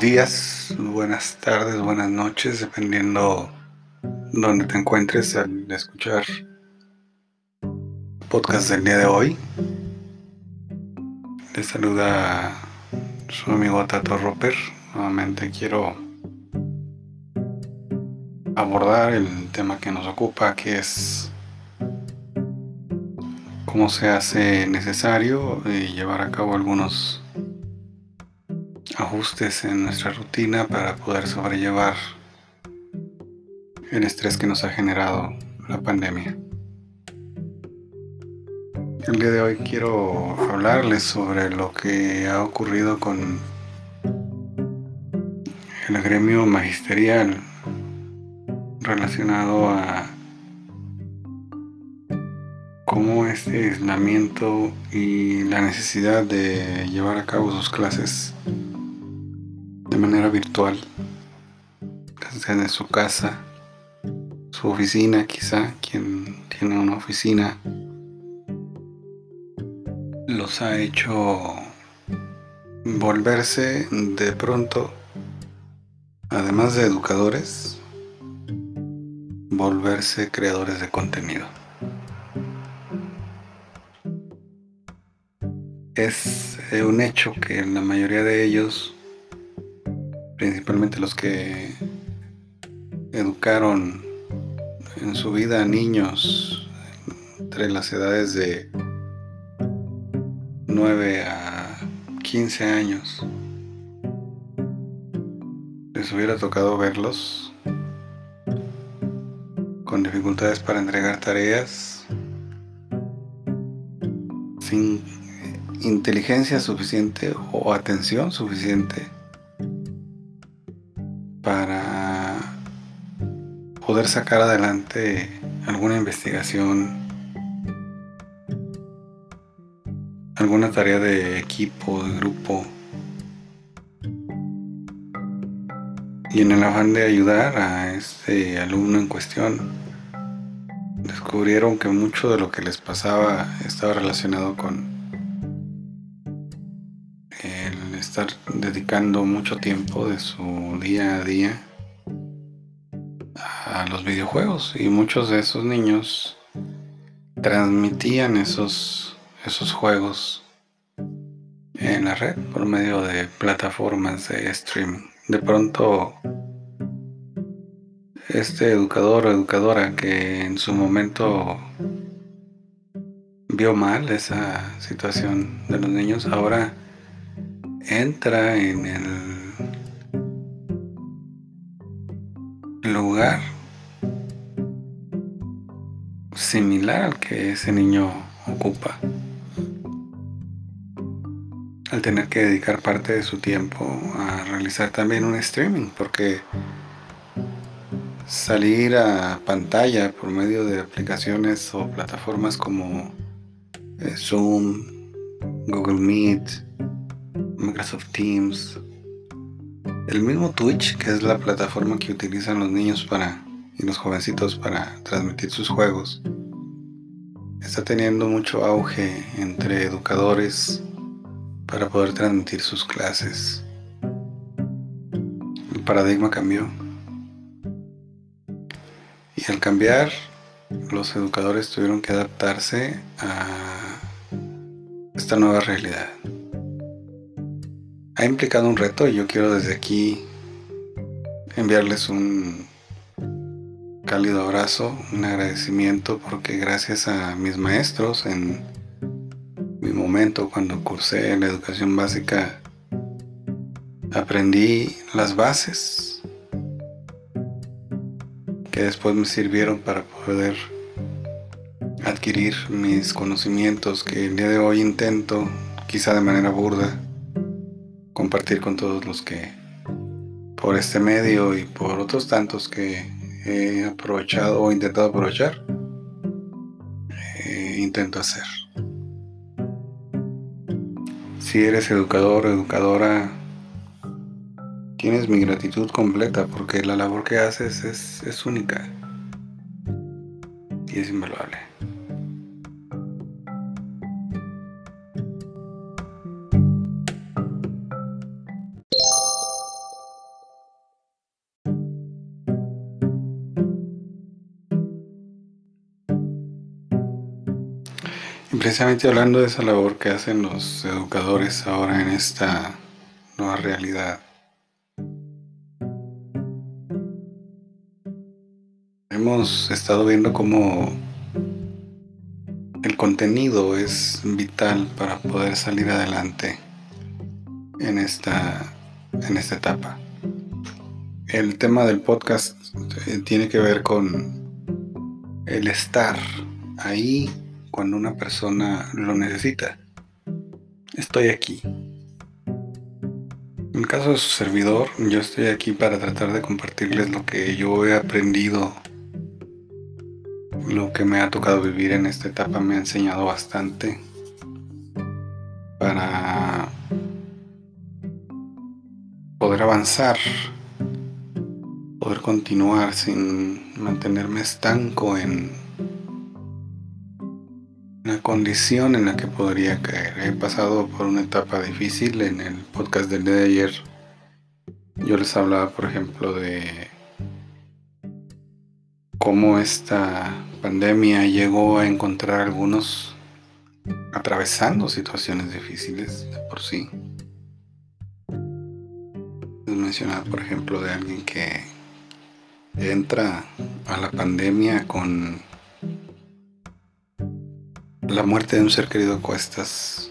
Días, buenas tardes, buenas noches, dependiendo donde te encuentres al escuchar el podcast del día de hoy. Les saluda su amigo Tato Roper. Nuevamente quiero abordar el tema que nos ocupa, que es cómo se hace necesario y llevar a cabo algunos ajustes en nuestra rutina para poder sobrellevar el estrés que nos ha generado la pandemia. El día de hoy quiero hablarles sobre lo que ha ocurrido con el gremio magisterial relacionado a cómo este aislamiento y la necesidad de llevar a cabo sus clases de manera virtual, desde su casa, su oficina quizá, quien tiene una oficina, los ha hecho volverse de pronto, además de educadores, volverse creadores de contenido. Es un hecho que la mayoría de ellos principalmente los que educaron en su vida a niños entre las edades de 9 a 15 años. Les hubiera tocado verlos con dificultades para entregar tareas, sin inteligencia suficiente o atención suficiente para poder sacar adelante alguna investigación, alguna tarea de equipo, de grupo. Y en el afán de ayudar a este alumno en cuestión, descubrieron que mucho de lo que les pasaba estaba relacionado con estar dedicando mucho tiempo de su día a día a los videojuegos y muchos de esos niños transmitían esos, esos juegos en la red por medio de plataformas de streaming. De pronto, este educador o educadora que en su momento vio mal esa situación de los niños, ahora entra en el lugar similar al que ese niño ocupa. Al tener que dedicar parte de su tiempo a realizar también un streaming, porque salir a pantalla por medio de aplicaciones o plataformas como eh, Zoom, Google Meet, Microsoft Teams, el mismo Twitch, que es la plataforma que utilizan los niños para y los jovencitos para transmitir sus juegos, está teniendo mucho auge entre educadores para poder transmitir sus clases. El paradigma cambió. Y al cambiar, los educadores tuvieron que adaptarse a esta nueva realidad ha implicado un reto y yo quiero desde aquí enviarles un cálido abrazo, un agradecimiento porque gracias a mis maestros en mi momento cuando cursé la educación básica aprendí las bases que después me sirvieron para poder adquirir mis conocimientos que el día de hoy intento, quizá de manera burda, compartir con todos los que por este medio y por otros tantos que he aprovechado o intentado aprovechar, eh, intento hacer. Si eres educador o educadora, tienes mi gratitud completa porque la labor que haces es, es única y es invaluable. Precisamente hablando de esa labor que hacen los educadores ahora en esta nueva realidad. Hemos estado viendo cómo el contenido es vital para poder salir adelante en esta, en esta etapa. El tema del podcast eh, tiene que ver con el estar ahí cuando una persona lo necesita. Estoy aquí. En el caso de su servidor, yo estoy aquí para tratar de compartirles lo que yo he aprendido, lo que me ha tocado vivir en esta etapa me ha enseñado bastante para poder avanzar, poder continuar sin mantenerme estanco en la condición en la que podría caer. He pasado por una etapa difícil en el podcast del día de ayer. Yo les hablaba, por ejemplo, de cómo esta pandemia llegó a encontrar a algunos atravesando situaciones difíciles de por sí. Mencionar, por ejemplo, de alguien que entra a la pandemia con la muerte de un ser querido cuestas.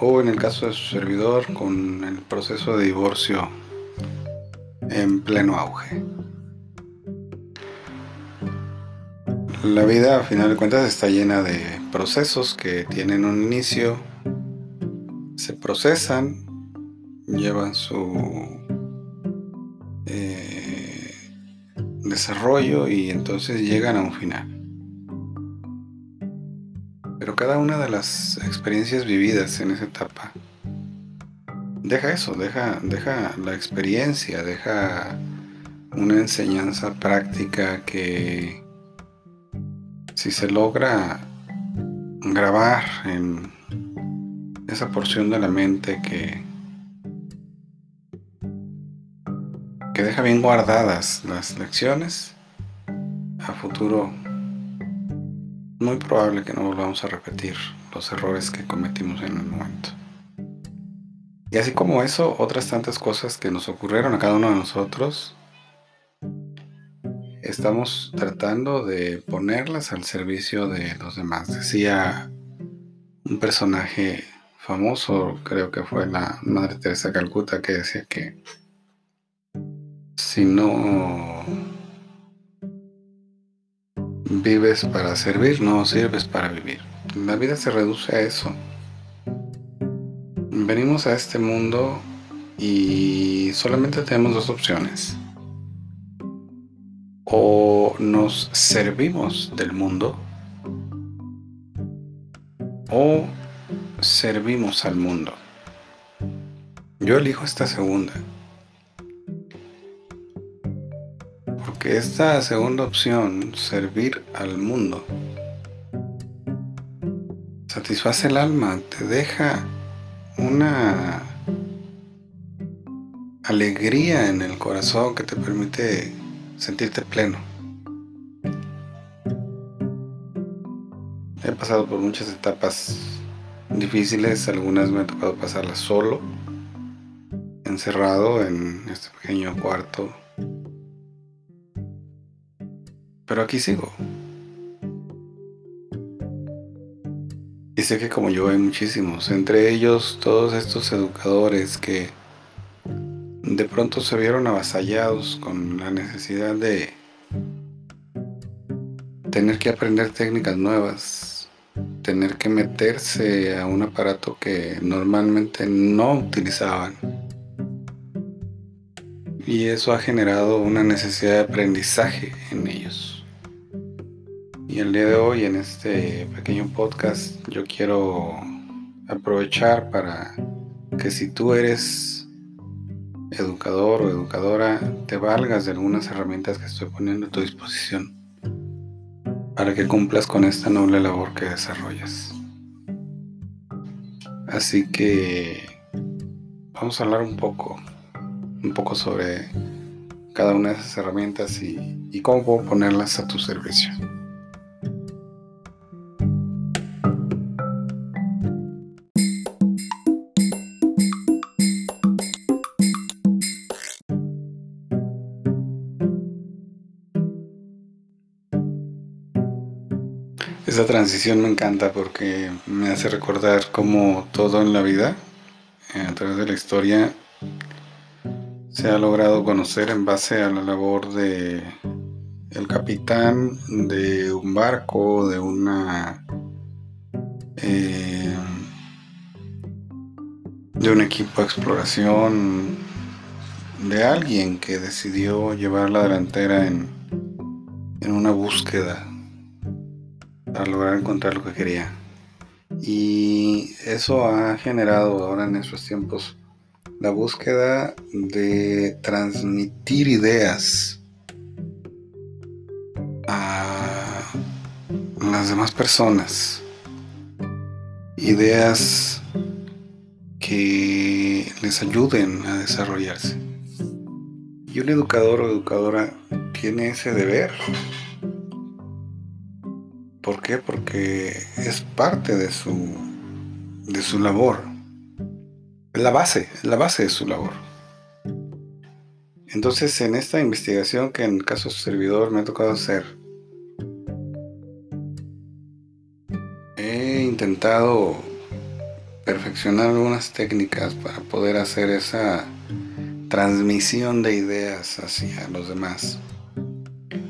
O en el caso de su servidor, con el proceso de divorcio en pleno auge. La vida, a final de cuentas, está llena de procesos que tienen un inicio, se procesan, llevan su eh, desarrollo y entonces llegan a un final cada una de las experiencias vividas en esa etapa deja eso, deja, deja la experiencia, deja una enseñanza práctica que si se logra grabar en esa porción de la mente que, que deja bien guardadas las lecciones, a futuro muy probable que no volvamos a repetir los errores que cometimos en el momento. Y así como eso, otras tantas cosas que nos ocurrieron a cada uno de nosotros, estamos tratando de ponerlas al servicio de los demás. Decía un personaje famoso, creo que fue la Madre Teresa Calcuta, que decía que si no vives para servir, no sirves para vivir. La vida se reduce a eso. Venimos a este mundo y solamente tenemos dos opciones. O nos servimos del mundo o servimos al mundo. Yo elijo esta segunda. Esta segunda opción, servir al mundo, satisface el alma, te deja una alegría en el corazón que te permite sentirte pleno. He pasado por muchas etapas difíciles, algunas me ha tocado pasarlas solo, encerrado en este pequeño cuarto pero aquí sigo. Y sé que como yo hay muchísimos, entre ellos todos estos educadores que de pronto se vieron avasallados con la necesidad de tener que aprender técnicas nuevas, tener que meterse a un aparato que normalmente no utilizaban. Y eso ha generado una necesidad de aprendizaje en ellos. Y el día de hoy en este pequeño podcast yo quiero aprovechar para que si tú eres educador o educadora, te valgas de algunas herramientas que estoy poniendo a tu disposición para que cumplas con esta noble labor que desarrollas. Así que vamos a hablar un poco, un poco sobre cada una de esas herramientas y, y cómo puedo ponerlas a tu servicio. Esa transición me encanta porque me hace recordar cómo todo en la vida, eh, a través de la historia, se ha logrado conocer en base a la labor de el capitán de un barco, de una eh, de un equipo de exploración, de alguien que decidió llevar la delantera en, en una búsqueda para lograr encontrar lo que quería. Y eso ha generado ahora en estos tiempos la búsqueda de transmitir ideas a las demás personas. Ideas que les ayuden a desarrollarse. Y un educador o educadora tiene ese deber ¿Por qué? Porque es parte de su, de su labor. Es la base, es la base de su labor. Entonces, en esta investigación que en el caso de su servidor me ha tocado hacer, he intentado perfeccionar algunas técnicas para poder hacer esa transmisión de ideas hacia los demás.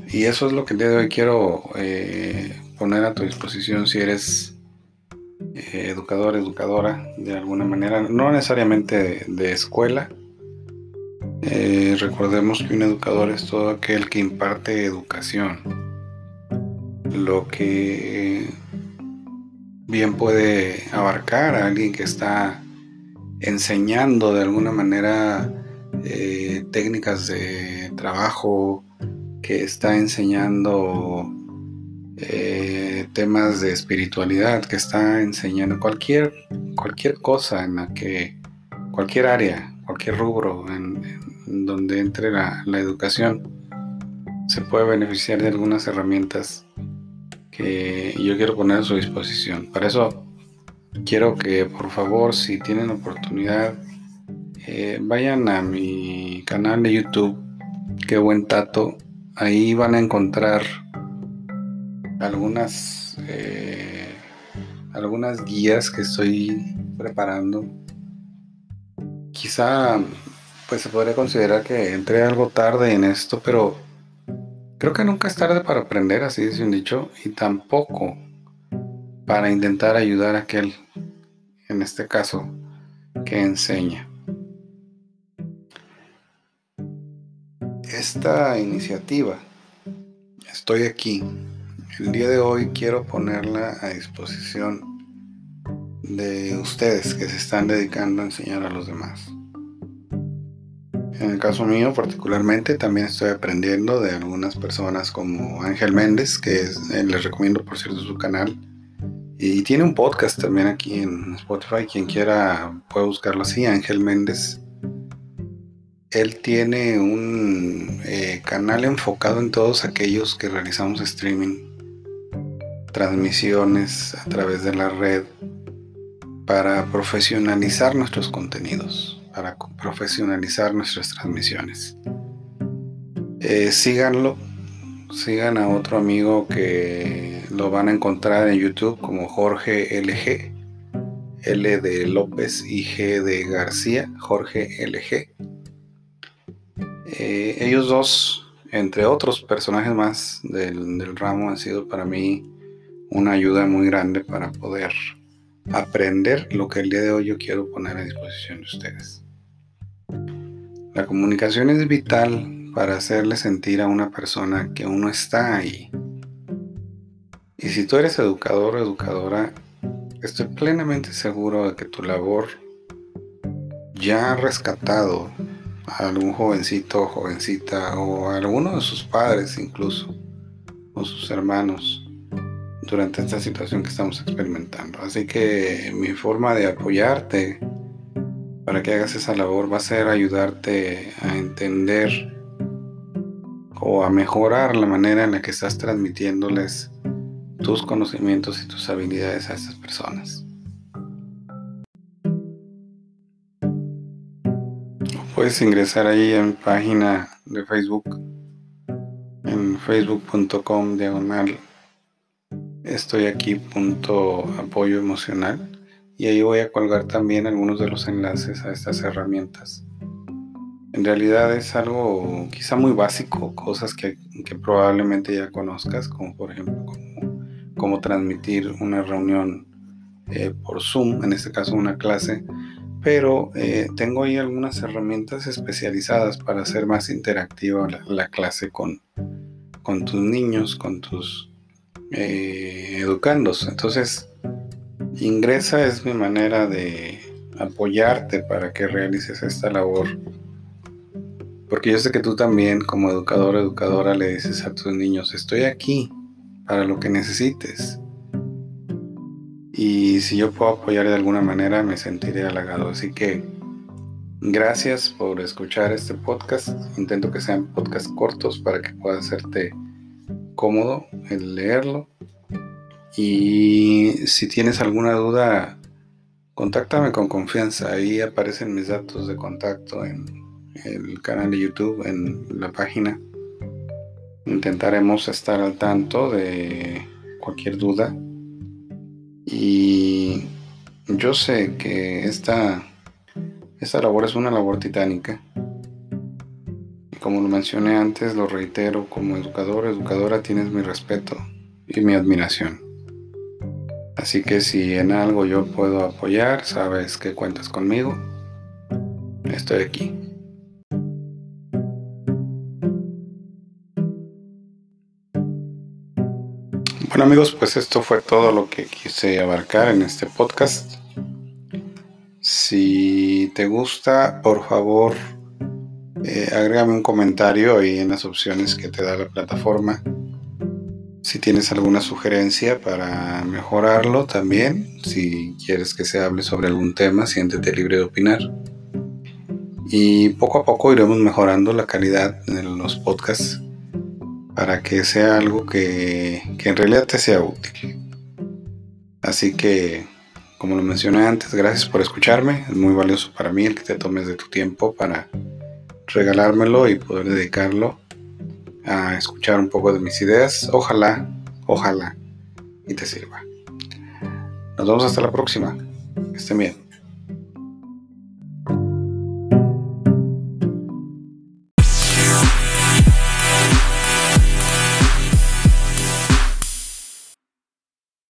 Y eso es lo que el día de hoy quiero eh, poner a tu disposición si eres eh, educador, educadora de alguna manera, no necesariamente de, escuela. Eh, recordemos que un educador es todo aquel que imparte educación, lo que bien puede abarcar a alguien que está enseñando de alguna manera eh, técnicas de trabajo, que está enseñando eh, temas de espiritualidad, que está enseñando cualquier, cualquier cosa en la que, cualquier área, cualquier rubro en, donde entre la, la, educación, se puede beneficiar de algunas herramientas que yo quiero poner a su disposición. Para eso quiero que por favor, si tienen oportunidad, eh, vayan a mi canal de YouTube, qué buen tato. Ahí van a encontrar algunas, eh, algunas guías que estoy preparando. Quizá pues se podría considerar que entré algo tarde en esto, pero creo que nunca es tarde para aprender, así dice un dicho, y tampoco para intentar ayudar a aquel, en este caso, que enseña. Esta iniciativa, estoy aquí, el día de hoy quiero ponerla a disposición de ustedes que se están dedicando a enseñar a los demás. En el caso mío particularmente también estoy aprendiendo de algunas personas como Ángel Méndez, que eh, les recomiendo por cierto su canal. Y tiene un podcast también aquí en Spotify, quien quiera puede buscarlo así, Ángel Méndez. Él tiene un eh, canal enfocado en todos aquellos que realizamos streaming transmisiones a través de la red para profesionalizar nuestros contenidos, para profesionalizar nuestras transmisiones. Eh, síganlo, sigan a otro amigo que lo van a encontrar en YouTube como Jorge LG, L de López y G de García, Jorge LG. Eh, ellos dos, entre otros personajes más del, del ramo, han sido para mí una ayuda muy grande para poder aprender lo que el día de hoy yo quiero poner a disposición de ustedes. La comunicación es vital para hacerle sentir a una persona que uno está ahí. Y si tú eres educador o educadora, estoy plenamente seguro de que tu labor ya ha rescatado a algún jovencito o jovencita o a alguno de sus padres incluso o sus hermanos durante esta situación que estamos experimentando. Así que mi forma de apoyarte para que hagas esa labor va a ser ayudarte a entender o a mejorar la manera en la que estás transmitiéndoles tus conocimientos y tus habilidades a estas personas. Puedes ingresar ahí en mi página de Facebook, en facebook.com diagonal estoy aquí punto apoyo emocional y ahí voy a colgar también algunos de los enlaces a estas herramientas. En realidad es algo quizá muy básico, cosas que, probablemente ya conozcas, como por ejemplo cómo, transmitir una reunión eh, por Zoom, en este caso una clase, pero eh, tengo ahí algunas herramientas especializadas para hacer más interactiva la, clase con, con, tus niños, con tus eh, educandos. Entonces, ingresa es mi manera de apoyarte para que realices esta labor. Porque yo sé que tú también, como educador o educadora, le dices a tus niños, estoy aquí para lo que necesites. Y si yo puedo apoyar de alguna manera, me sentiré halagado. Así que gracias por escuchar este podcast. Intento que sean podcasts cortos para que pueda hacerte cómodo el leerlo. Y si tienes alguna duda, contáctame con confianza. Ahí aparecen mis datos de contacto en el canal de YouTube, en la página. Intentaremos estar al tanto de cualquier duda y yo sé que esta, esta labor es una labor titánica. Como lo mencioné antes, lo reitero, como educador, educadora, tienes mi respeto y mi admiración. Así que si en algo yo puedo apoyar, sabes que cuentas conmigo. Estoy aquí. Bueno amigos, pues esto fue todo lo que quise abarcar en este podcast. Si te gusta, por favor, eh, agrégame un comentario ahí en las opciones que te da la plataforma. Si tienes alguna sugerencia para mejorarlo también, si quieres que se hable sobre algún tema, siéntete libre de opinar. Y poco a poco iremos mejorando la calidad de los podcasts para que sea algo que, en realidad te sea útil. Así que, como lo mencioné antes, gracias por escucharme. Es muy valioso para mí el que te tomes de tu tiempo para regalármelo y poder dedicarlo a escuchar un poco de mis ideas. Ojalá, ojalá y te sirva. Nos vemos hasta la próxima. Que estén bien.